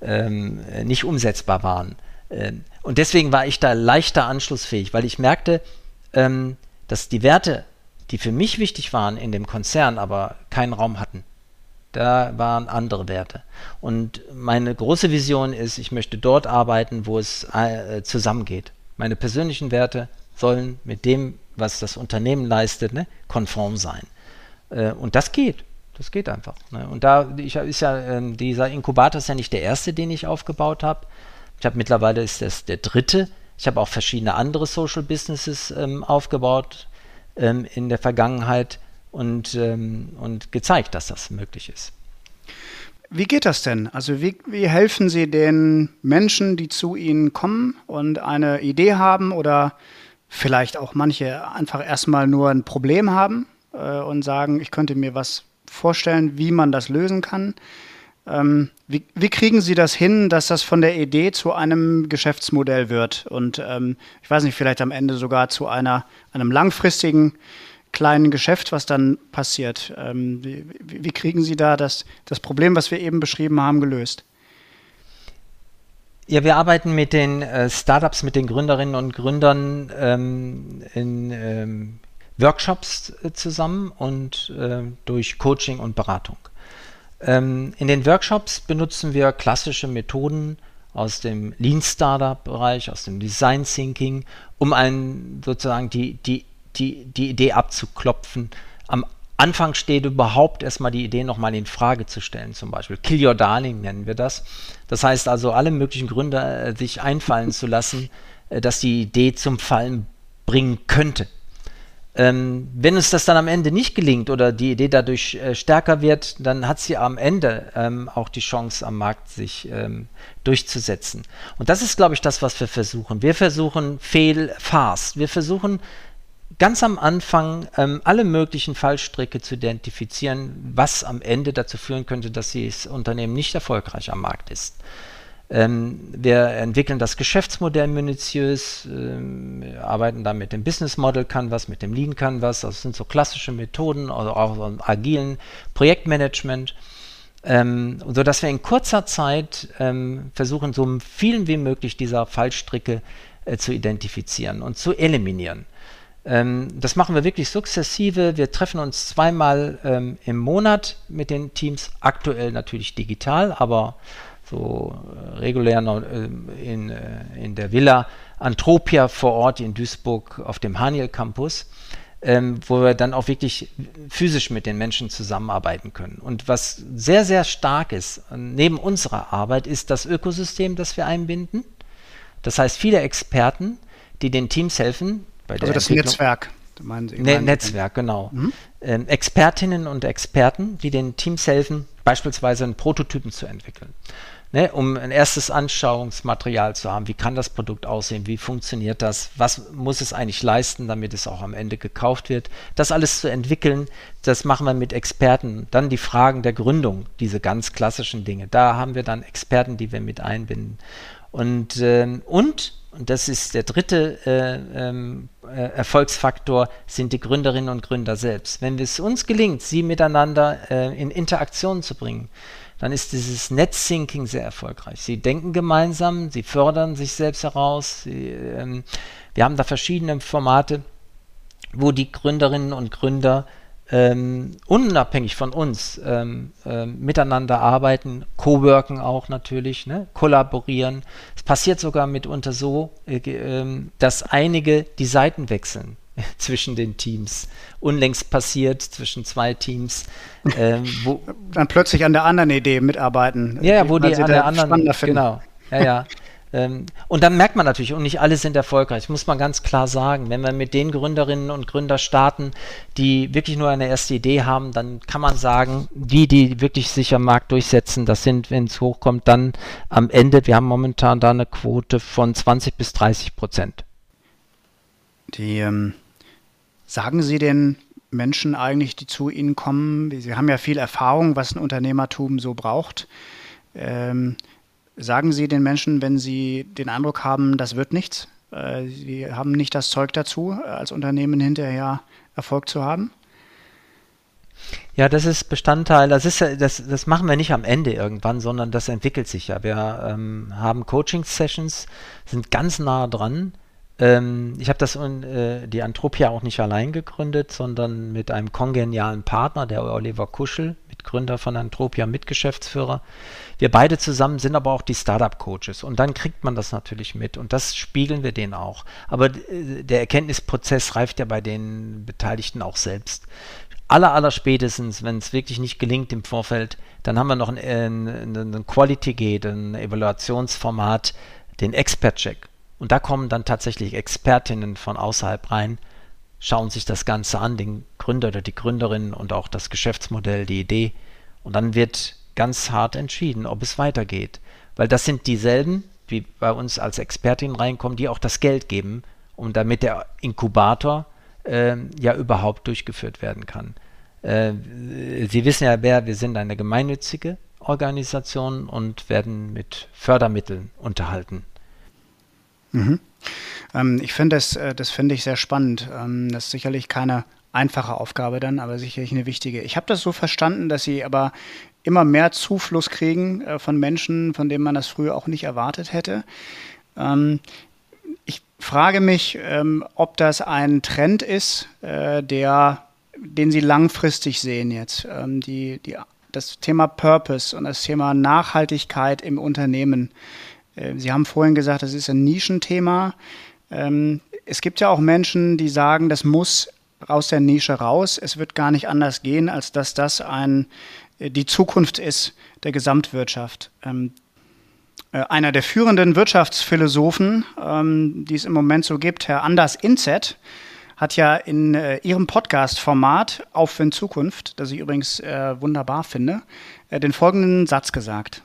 ähm, nicht umsetzbar waren. Ähm, und deswegen war ich da leichter anschlussfähig, weil ich merkte, ähm, dass die Werte, die für mich wichtig waren in dem Konzern, aber keinen Raum hatten. Da waren andere Werte. Und meine große Vision ist, ich möchte dort arbeiten, wo es äh, zusammengeht. Meine persönlichen Werte sollen mit dem, was das Unternehmen leistet, ne, konform sein. Äh, und das geht. Das geht einfach. Ne? Und da ich, ist ja, äh, dieser Inkubator ist ja nicht der erste, den ich aufgebaut habe. Ich habe mittlerweile ist das der dritte. Ich habe auch verschiedene andere Social Businesses ähm, aufgebaut ähm, in der Vergangenheit und, ähm, und gezeigt, dass das möglich ist. Wie geht das denn? Also wie, wie helfen Sie den Menschen, die zu Ihnen kommen und eine Idee haben oder vielleicht auch manche einfach erstmal nur ein Problem haben äh, und sagen, ich könnte mir was vorstellen, wie man das lösen kann. Ähm, wie, wie, kriegen Sie das hin, dass das von der Idee zu einem Geschäftsmodell wird und ähm, ich weiß nicht, vielleicht am Ende sogar zu einer, einem langfristigen kleinen Geschäft, was dann passiert? Ähm, wie, wie, kriegen Sie da das, das Problem, was wir eben beschrieben haben, gelöst? Ja, wir arbeiten mit den äh, Startups, mit den Gründerinnen und Gründern ähm, in ähm, Workshops äh, zusammen und äh, durch Coaching und Beratung. Ähm, in den Workshops benutzen wir klassische Methoden aus dem Lean Startup Bereich, aus dem Design Thinking, um einen sozusagen die, die, die, die Idee abzuklopfen. Am Anfang steht überhaupt erstmal die Idee nochmal in Frage zu stellen, zum Beispiel. Kill Your Darling nennen wir das. Das heißt also, alle möglichen Gründe äh, sich einfallen zu lassen, dass die Idee zum Fallen bringen könnte. Ähm, wenn uns das dann am Ende nicht gelingt oder die Idee dadurch äh, stärker wird, dann hat sie am Ende ähm, auch die Chance am Markt sich ähm, durchzusetzen. Und das ist, glaube ich, das, was wir versuchen. Wir versuchen fail fast. Wir versuchen ganz am Anfang ähm, alle möglichen Fallstricke zu identifizieren, was am Ende dazu führen könnte, dass das Unternehmen nicht erfolgreich am Markt ist. Ähm, wir entwickeln das Geschäftsmodell minutiös, ähm, arbeiten da mit dem Business Model Canvas, mit dem Lean Canvas. Das sind so klassische Methoden, also auch so agilen Projektmanagement. Ähm, so wir in kurzer Zeit ähm, versuchen, so vielen wie möglich dieser Fallstricke äh, zu identifizieren und zu eliminieren. Ähm, das machen wir wirklich sukzessive. Wir treffen uns zweimal ähm, im Monat mit den Teams, aktuell natürlich digital, aber so äh, regulär noch, äh, in, äh, in der Villa Antropia vor Ort in Duisburg auf dem Haniel Campus, ähm, wo wir dann auch wirklich physisch mit den Menschen zusammenarbeiten können. Und was sehr, sehr stark ist, neben unserer Arbeit, ist das Ökosystem, das wir einbinden. Das heißt, viele Experten, die den Teams helfen. also das Netzwerk. Meinen Sie, ne Netzwerk, genau. Mhm. Ähm, Expertinnen und Experten, die den Teams helfen, beispielsweise einen Prototypen zu entwickeln ne, um ein erstes Anschauungsmaterial zu haben. Wie kann das Produkt aussehen? Wie funktioniert das? Was muss es eigentlich leisten, damit es auch am Ende gekauft wird? Das alles zu entwickeln, das machen wir mit Experten. Dann die Fragen der Gründung, diese ganz klassischen Dinge. Da haben wir dann Experten, die wir mit einbinden. Und, äh, und, und das ist der dritte äh, ähm, äh, Erfolgsfaktor, sind die Gründerinnen und Gründer selbst. Wenn es uns gelingt, sie miteinander äh, in Interaktion zu bringen, dann ist dieses Netzthinking sehr erfolgreich. Sie denken gemeinsam, sie fördern sich selbst heraus. Sie, ähm, wir haben da verschiedene Formate, wo die Gründerinnen und Gründer ähm, unabhängig von uns ähm, ähm, miteinander arbeiten, co-worken auch natürlich, ne? kollaborieren. Es passiert sogar mitunter so, äh, äh, dass einige die Seiten wechseln. zwischen den Teams. Unlängst passiert zwischen zwei Teams. Ähm, wo Dann plötzlich an der anderen Idee mitarbeiten. Ja, wo die an der anderen. Genau. Ja, ja. Ähm, und dann merkt man natürlich, und nicht alle sind erfolgreich, muss man ganz klar sagen. Wenn wir mit den Gründerinnen und Gründern starten, die wirklich nur eine erste Idee haben, dann kann man sagen, die, die wirklich sich am Markt durchsetzen, das sind, wenn es hochkommt, dann am Ende, wir haben momentan da eine Quote von 20 bis 30 Prozent. Die ähm, Sagen Sie den Menschen eigentlich, die zu Ihnen kommen, Sie haben ja viel Erfahrung, was ein Unternehmertum so braucht. Ähm, sagen Sie den Menschen, wenn Sie den Eindruck haben, das wird nichts, äh, Sie haben nicht das Zeug dazu, als Unternehmen hinterher Erfolg zu haben? Ja, das ist Bestandteil, das ist das, das machen wir nicht am Ende irgendwann, sondern das entwickelt sich ja. Wir ähm, haben Coaching-Sessions, sind ganz nah dran ähm, ich habe das äh, die Antropia auch nicht allein gegründet, sondern mit einem kongenialen Partner, der Oliver Kuschel, Mitgründer von Antropia, Mitgeschäftsführer. Wir beide zusammen sind aber auch die Startup-Coaches und dann kriegt man das natürlich mit und das spiegeln wir denen auch. Aber äh, der Erkenntnisprozess reift ja bei den Beteiligten auch selbst. Aller, aller spätestens, wenn es wirklich nicht gelingt im Vorfeld, dann haben wir noch ein, ein, ein Quality Gate, ein Evaluationsformat, den Expert-Check. Und da kommen dann tatsächlich Expertinnen von außerhalb rein, schauen sich das Ganze an, den Gründer oder die Gründerin und auch das Geschäftsmodell, die Idee. Und dann wird ganz hart entschieden, ob es weitergeht. Weil das sind dieselben, die bei uns als Expertin reinkommen, die auch das Geld geben, um damit der Inkubator äh, ja überhaupt durchgeführt werden kann. Äh, Sie wissen ja, wer wir sind eine gemeinnützige Organisation und werden mit Fördermitteln unterhalten. Mhm. Ähm, ich finde das, äh, das finde ich sehr spannend. Ähm, das ist sicherlich keine einfache Aufgabe dann, aber sicherlich eine wichtige. Ich habe das so verstanden, dass Sie aber immer mehr Zufluss kriegen äh, von Menschen, von denen man das früher auch nicht erwartet hätte. Ähm, ich frage mich, ähm, ob das ein Trend ist, äh, der, den Sie langfristig sehen jetzt. Ähm, die, die, das Thema Purpose und das Thema Nachhaltigkeit im Unternehmen. Äh, Sie haben vorhin gesagt, das ist ein Nischenthema. Ähm, es gibt ja auch Menschen, die sagen, das muss aus der Nische raus. Es wird gar nicht anders gehen, als dass das ein, die Zukunft ist der Gesamtwirtschaft. Ähm, äh, einer der führenden Wirtschaftsphilosophen, ähm, die es im Moment so gibt, Herr Anders Inzet, hat ja in äh, ihrem Podcast-Format Aufwind Zukunft, das ich übrigens äh, wunderbar finde, äh, den folgenden Satz gesagt.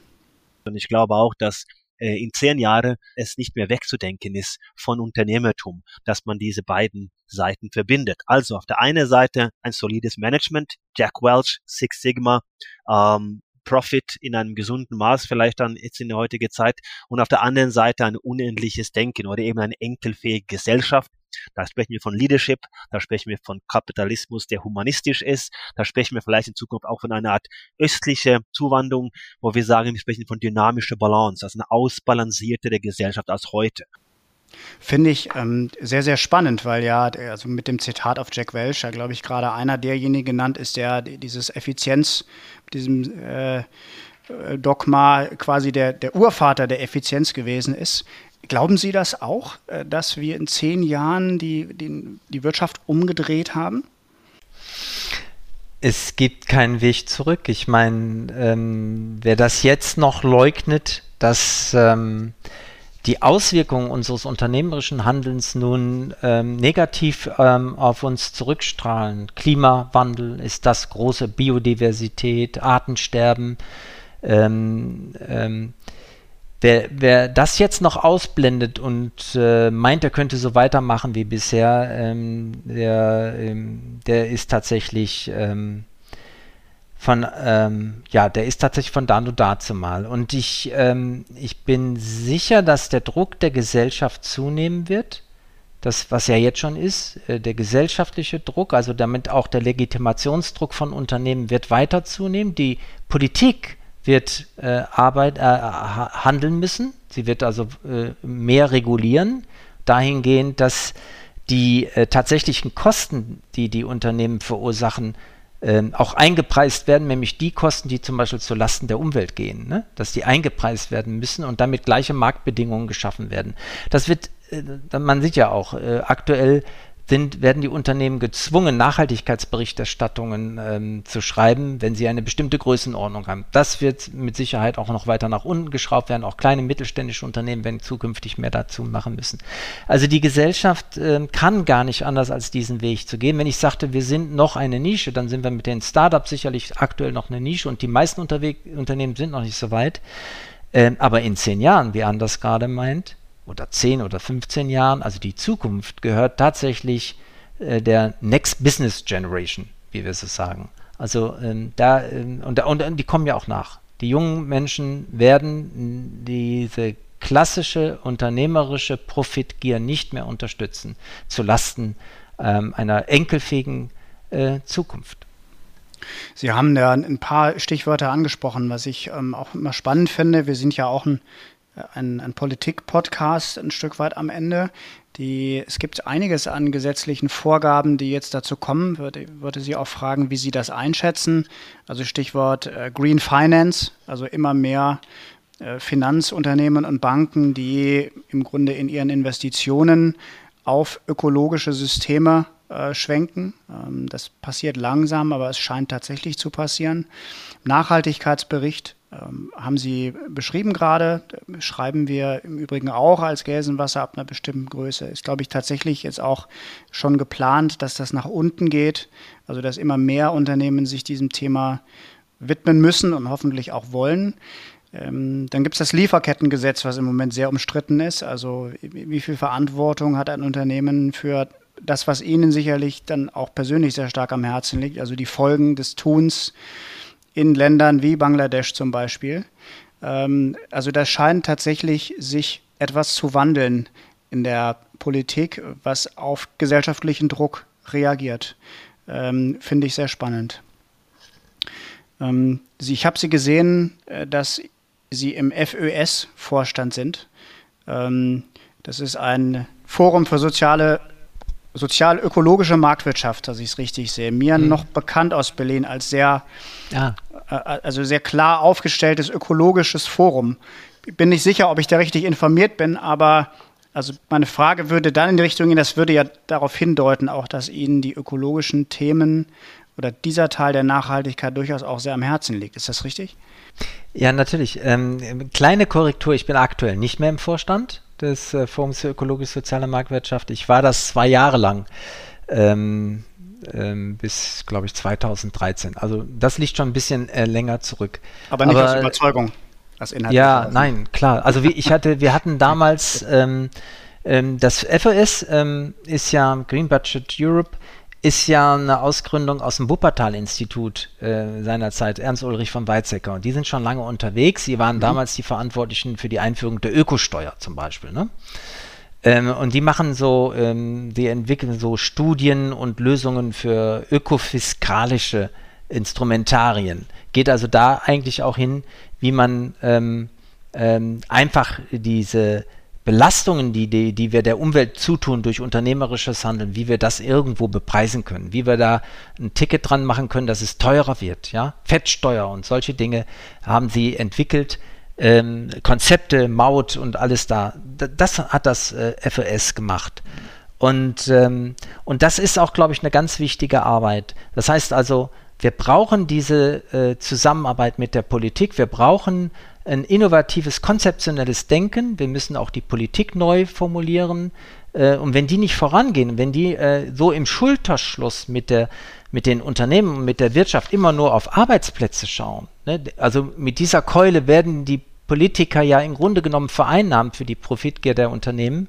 Und ich glaube auch, dass äh, in zehn Jahren es nicht mehr wegzudenken ist von Unternehmertum, dass man diese beiden Seiten verbindet. Also auf der einen Seite ein solides Management, Jack Welch, Six Sigma, ähm, Profit in einem gesunden Maß vielleicht dann jetzt in der heutigen Zeit und auf der anderen Seite ein unendliches Denken oder eben eine enkelfähige Gesellschaft. Da sprechen wir von Leadership, da sprechen wir von Kapitalismus, der humanistisch ist, da sprechen wir vielleicht in Zukunft auch von einer Art östliche Zuwandlung, wo wir sagen, wir sprechen von dynamischer Balance, also eine ausbalancierte der Gesellschaft als heute. Finde ich ähm, sehr, sehr spannend, weil ja, also mit dem Zitat auf Jack Welch, ja, glaube ich, gerade einer derjenigen genannt ist, der dieses Effizienz, diesem äh, Dogma quasi der, der Urvater der Effizienz gewesen ist. Glauben Sie das auch, äh, dass wir in zehn Jahren die, die, die Wirtschaft umgedreht haben? Es gibt keinen Weg zurück. Ich meine, ähm, wer das jetzt noch leugnet, dass ähm, die Auswirkungen unseres unternehmerischen Handelns nun ähm, negativ ähm, auf uns zurückstrahlen. Klimawandel ist das große Biodiversität, Artensterben. Ähm, ähm, wer, wer, das jetzt noch ausblendet und äh, meint, er könnte so weitermachen wie bisher, ähm, der, ähm, der ist tatsächlich von, ähm, ja, der ist tatsächlich von da und dazu. Und ich, ähm, ich bin sicher, dass der Druck der Gesellschaft zunehmen wird. Das, was ja jetzt schon ist, äh, der gesellschaftliche Druck, also damit auch der Legitimationsdruck von Unternehmen wird weiter zunehmen. Die Politik wird äh, Arbeit, äh, handeln müssen. Sie wird also äh, mehr regulieren, dahingehend, dass die äh, tatsächlichen Kosten, die die Unternehmen verursachen, ähm, auch eingepreist werden, nämlich die Kosten, die zum Beispiel zu Lasten der Umwelt gehen, ne? dass die eingepreist werden müssen und damit gleiche Marktbedingungen geschaffen werden. Das wird, äh, man sieht ja auch, äh, aktuell sind, werden die Unternehmen gezwungen, Nachhaltigkeitsberichterstattungen ähm, zu schreiben, wenn sie eine bestimmte Größenordnung haben. Das wird mit Sicherheit auch noch weiter nach unten geschraubt werden. Auch kleine mittelständische Unternehmen werden zukünftig mehr dazu machen müssen. Also die Gesellschaft äh, kann gar nicht anders als diesen Weg zu gehen. Wenn ich sagte, wir sind noch eine Nische, dann sind wir mit den Startups sicherlich aktuell noch eine Nische und die meisten Unternehmen sind noch nicht so weit. Ähm, aber in zehn Jahren, wie Anders gerade meint, oder 10 oder 15 Jahren, also die Zukunft, gehört tatsächlich äh, der Next Business Generation, wie wir so sagen. Also ähm, da, ähm, und, und, und die kommen ja auch nach. Die jungen Menschen werden diese klassische unternehmerische Profitgier nicht mehr unterstützen, zu Lasten ähm, einer enkelfähigen äh, Zukunft. Sie haben ja ein paar Stichwörter angesprochen, was ich ähm, auch immer spannend finde. Wir sind ja auch ein ein, ein Politik-Podcast ein Stück weit am Ende. Die, es gibt einiges an gesetzlichen Vorgaben, die jetzt dazu kommen. Würde, würde Sie auch fragen, wie Sie das einschätzen. Also Stichwort äh, Green Finance, also immer mehr äh, Finanzunternehmen und Banken, die im Grunde in ihren Investitionen auf ökologische Systeme äh, schwenken. Ähm, das passiert langsam, aber es scheint tatsächlich zu passieren. Nachhaltigkeitsbericht haben Sie beschrieben gerade, schreiben wir im Übrigen auch als Gelsenwasser ab einer bestimmten Größe. Ist, glaube ich, tatsächlich jetzt auch schon geplant, dass das nach unten geht, also dass immer mehr Unternehmen sich diesem Thema widmen müssen und hoffentlich auch wollen. Ähm, dann gibt es das Lieferkettengesetz, was im Moment sehr umstritten ist. Also wie viel Verantwortung hat ein Unternehmen für das, was Ihnen sicherlich dann auch persönlich sehr stark am Herzen liegt, also die Folgen des Tuns in Ländern wie Bangladesch zum Beispiel. Ähm, also da scheint tatsächlich sich etwas zu wandeln in der Politik, was auf gesellschaftlichen Druck reagiert. Ähm, Finde ich sehr spannend. Ähm, Sie, ich habe Sie gesehen, äh, dass Sie im FÖS-Vorstand sind. Ähm, das ist ein Forum für soziale sozial-ökologische Marktwirtschaft, dass ich es richtig sehe. Mir mhm. noch bekannt aus Berlin als sehr, ja. Äh, also sehr klar aufgestelltes ökologisches Forum. Ich bin nicht sicher, ob ich da richtig informiert bin, aber also meine Frage würde dann in die Richtung gehen, das würde ja darauf hindeuten, auch dass Ihnen die ökologischen Themen oder dieser Teil der Nachhaltigkeit durchaus auch sehr am Herzen liegt. Ist das richtig? Ja, natürlich. Ähm, kleine Korrektur, ich bin aktuell nicht mehr im Vorstand des äh, Forums für ökologisch-soziale Marktwirtschaft. Ich war das zwei Jahre lang. Ähm, ähm, bis, glaube ich, 2013. Also das liegt schon ein bisschen äh, länger zurück. Aber nicht Aber, aus Überzeugung. Als Inhalt ja, nein, klar. Also wie ich hatte, wir hatten damals ähm, ähm, das FOS ähm, ist ja Green Budget Europe ist ja eine Ausgründung aus dem Wuppertal-Institut äh, seinerzeit, Ernst Ulrich von Weizsäcker. Und die sind schon lange unterwegs. Sie waren mhm. damals die Verantwortlichen für die Einführung der Ökosteuer zum Beispiel. Ne? Ähm, und die machen so, ähm, die entwickeln so Studien und Lösungen für ökofiskalische Instrumentarien. Geht also da eigentlich auch hin, wie man ähm, ähm einfach diese Belastungen, die, die, die wir der Umwelt zutun durch unternehmerisches Handeln, wie wir das irgendwo bepreisen können, wie wir da ein Ticket dran machen können, dass es teurer wird, ja, Fettsteuer und solche Dinge haben sie entwickelt, ähm, Konzepte, Maut und alles da. Das hat das äh, FES gemacht. Und, ähm, und das ist auch, glaube ich, eine ganz wichtige Arbeit. Das heißt also, wir brauchen diese äh, Zusammenarbeit mit der Politik, wir brauchen ein innovatives, konzeptionelles Denken. Wir müssen auch die Politik neu formulieren. Äh, und wenn die nicht vorangehen, wenn die äh, so im Schulterschluss mit, der, mit den Unternehmen und mit der Wirtschaft immer nur auf Arbeitsplätze schauen, ne? also mit dieser Keule werden die Politiker ja im Grunde genommen vereinnahmt für die Profitgier der Unternehmen.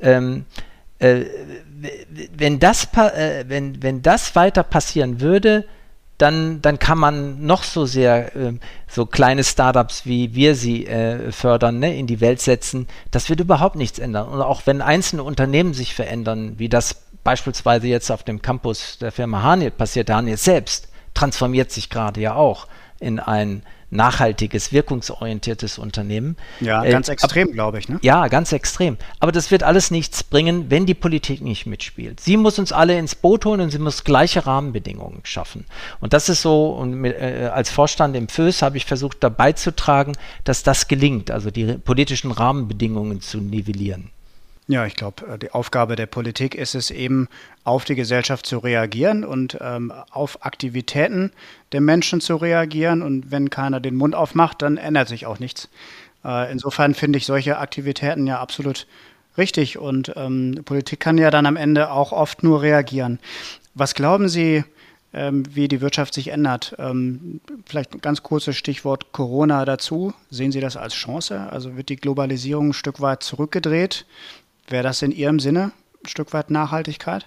Ähm, äh, wenn, das, äh, wenn, wenn das weiter passieren würde, dann, dann kann man noch so sehr äh, so kleine Startups, wie wir sie äh, fördern, ne, in die Welt setzen. Das wird überhaupt nichts ändern. Und auch wenn einzelne Unternehmen sich verändern, wie das beispielsweise jetzt auf dem Campus der Firma Haniel passiert, Haniel selbst transformiert sich gerade ja auch in ein nachhaltiges, wirkungsorientiertes Unternehmen. Ja, ganz äh, extrem, glaube ich. Ne? Ja, ganz extrem. Aber das wird alles nichts bringen, wenn die Politik nicht mitspielt. Sie muss uns alle ins Boot holen und sie muss gleiche Rahmenbedingungen schaffen. Und das ist so, und mit, äh, als Vorstand im FÖS habe ich versucht, dabei zu tragen, dass das gelingt, also die politischen Rahmenbedingungen zu nivellieren. Ja, ich glaube, äh, die Aufgabe der Politik ist es eben, auf die Gesellschaft zu reagieren und ähm, auf Aktivitäten der Menschen zu reagieren. Und wenn keiner den Mund aufmacht, dann ändert sich auch nichts. Äh, insofern finde ich solche Aktivitäten ja absolut richtig. Und ähm, Politik kann ja dann am Ende auch oft nur reagieren. Was glauben Sie, ähm, wie die Wirtschaft sich ändert? Ähm, vielleicht ein ganz kurzes Stichwort Corona dazu. Sehen Sie das als Chance? Also wird die Globalisierung ein Stück weit zurückgedreht? Wäre das in Ihrem Sinne ein Stück weit Nachhaltigkeit?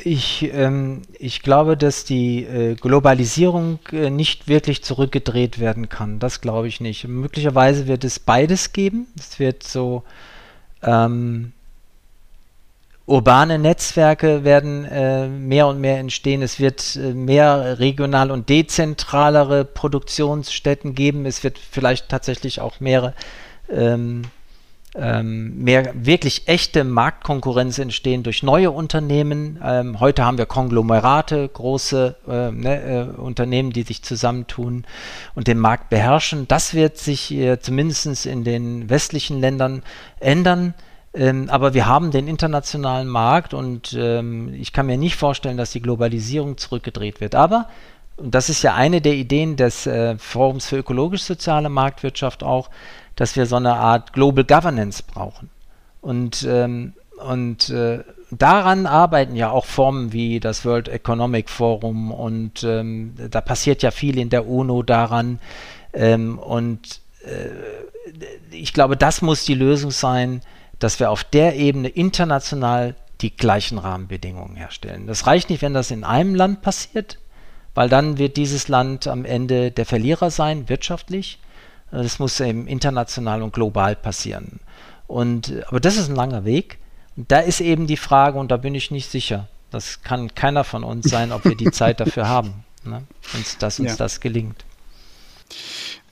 Ich, ähm, ich glaube, dass die äh, Globalisierung äh, nicht wirklich zurückgedreht werden kann. Das glaube ich nicht. Möglicherweise wird es beides geben. Es wird so ähm, urbane Netzwerke werden äh, mehr und mehr entstehen. Es wird äh, mehr regional und dezentralere Produktionsstätten geben. Es wird vielleicht tatsächlich auch mehrere ähm, ähm, mehr wirklich echte Marktkonkurrenz entstehen durch neue Unternehmen. Ähm, heute haben wir Konglomerate, große äh, ne, äh, Unternehmen, die sich zusammentun und den Markt beherrschen. Das wird sich äh, zumindest in den westlichen Ländern ändern. Ähm, aber wir haben den internationalen Markt und ähm, ich kann mir nicht vorstellen, dass die Globalisierung zurückgedreht wird. Aber und das ist ja eine der Ideen des äh, Forums für ökologisch-soziale Marktwirtschaft auch, dass wir so eine Art Global Governance brauchen. Und, ähm, und äh, daran arbeiten ja auch Formen wie das World Economic Forum und ähm, da passiert ja viel in der UNO daran. Ähm, und äh, ich glaube, das muss die Lösung sein, dass wir auf der Ebene international die gleichen Rahmenbedingungen herstellen. Das reicht nicht, wenn das in einem Land passiert, weil dann wird dieses Land am Ende der Verlierer sein, wirtschaftlich. Das muss eben international und global passieren. Und, aber das ist ein langer Weg. Und da ist eben die Frage, und da bin ich nicht sicher, das kann keiner von uns sein, ob wir die Zeit dafür haben, ne? uns, dass uns ja. das gelingt.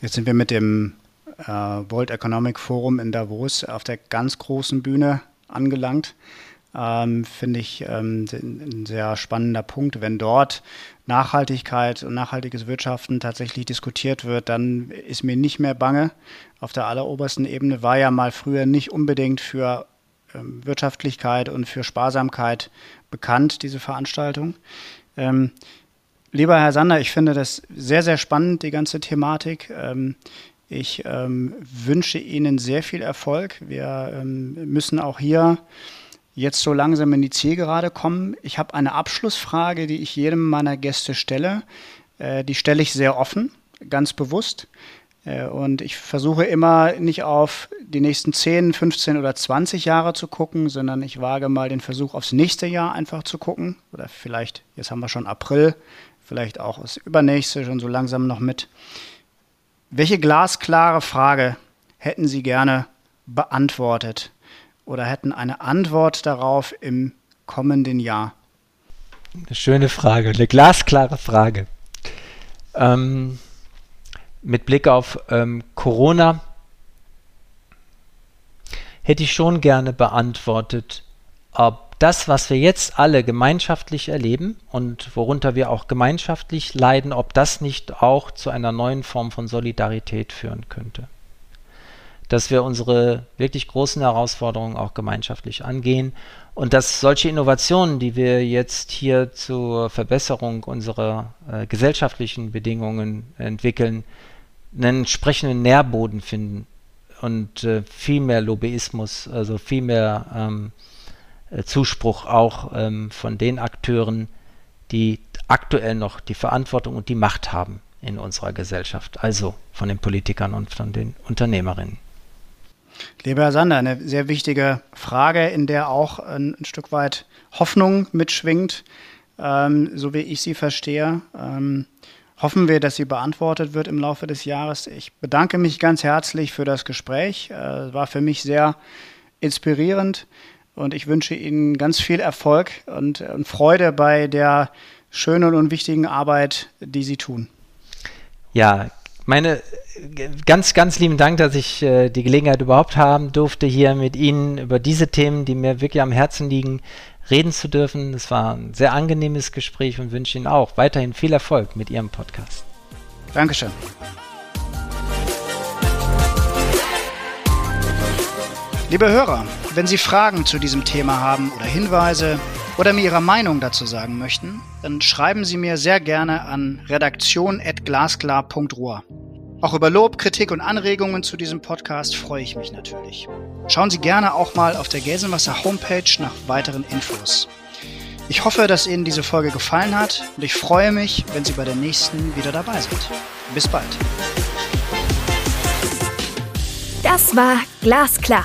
Jetzt sind wir mit dem äh, World Economic Forum in Davos auf der ganz großen Bühne angelangt. Ähm, Finde ich ähm, ein sehr spannender Punkt. Wenn dort Nachhaltigkeit und nachhaltiges Wirtschaften tatsächlich diskutiert wird, dann ist mir nicht mehr bange. Auf der allerobersten Ebene war ja mal früher nicht unbedingt für ähm, Wirtschaftlichkeit und für Sparsamkeit bekannt, diese Veranstaltung. Ähm, lieber Herr Sander, ich finde das sehr, sehr spannend, die ganze Thematik. Ähm, ich ähm, wünsche Ihnen sehr viel Erfolg. Wir ähm, müssen auch hier jetzt so langsam in die Zielgerade kommen. Ich habe eine Abschlussfrage, die ich jedem meiner Gäste stelle. Äh, die stelle ich sehr offen, ganz bewusst. Äh, und ich versuche immer nicht auf die nächsten 10, 15 oder 20 Jahre zu gucken, sondern ich wage mal den Versuch aufs nächste Jahr einfach zu gucken. Oder vielleicht, jetzt haben wir schon April, vielleicht auch das übernächste schon so langsam noch mit. Welche glasklare Frage hätten Sie gerne beantwortet oder hätten eine Antwort darauf im kommenden Jahr? Eine schöne Frage, eine glasklare Frage. Ähm, mit Blick auf ähm, Corona hätte ich schon gerne beantwortet, ob das, was wir jetzt alle gemeinschaftlich erleben und worunter wir auch gemeinschaftlich leiden, ob das nicht auch zu einer neuen Form von Solidarität führen könnte. Dass wir unsere wirklich großen Herausforderungen auch gemeinschaftlich angehen und dass solche Innovationen, die wir jetzt hier zur Verbesserung unserer äh, gesellschaftlichen Bedingungen entwickeln, einen entsprechenden Nährboden finden und äh, viel mehr Lobbyismus, also viel mehr ähm, äh, Zuspruch auch ähm, von den Akteuren, die aktuell noch die Verantwortung und die Macht haben in unserer Gesellschaft, also von den Politikern und von den Unternehmerinnen. Lieber Herr Sander, eine sehr wichtige Frage, in der auch ein, ein Stück weit Hoffnung mitschwingt, ähm, so wie ich sie verstehe. Ähm, hoffen wir, dass sie beantwortet wird im Laufe des Jahres. Ich bedanke mich ganz herzlich für das Gespräch. Es äh, war für mich sehr inspirierend. Und ich wünsche Ihnen ganz viel Erfolg und, und Freude bei der schönen und wichtigen Arbeit, die Sie tun. Ja, meine ganz, ganz lieben Dank, dass ich äh, die Gelegenheit überhaupt haben durfte, hier mit Ihnen über diese Themen, die mir wirklich am Herzen liegen, reden zu dürfen. Es war ein sehr angenehmes Gespräch und wünsche Ihnen auch weiterhin viel Erfolg mit Ihrem Podcast. Dankeschön. Liebe Hörer, wenn Sie Fragen zu diesem Thema haben oder Hinweise oder mir Ihre Meinung dazu sagen möchten, dann schreiben Sie mir sehr gerne an redaktion.glasklar.ruhr. Auch über Lob, Kritik und Anregungen zu diesem Podcast freue ich mich natürlich. Schauen Sie gerne auch mal auf der Gelsenwasser Homepage nach weiteren Infos. Ich hoffe, dass Ihnen diese Folge gefallen hat und ich freue mich, wenn Sie bei der nächsten wieder dabei sind. Bis bald. Das war Glasklar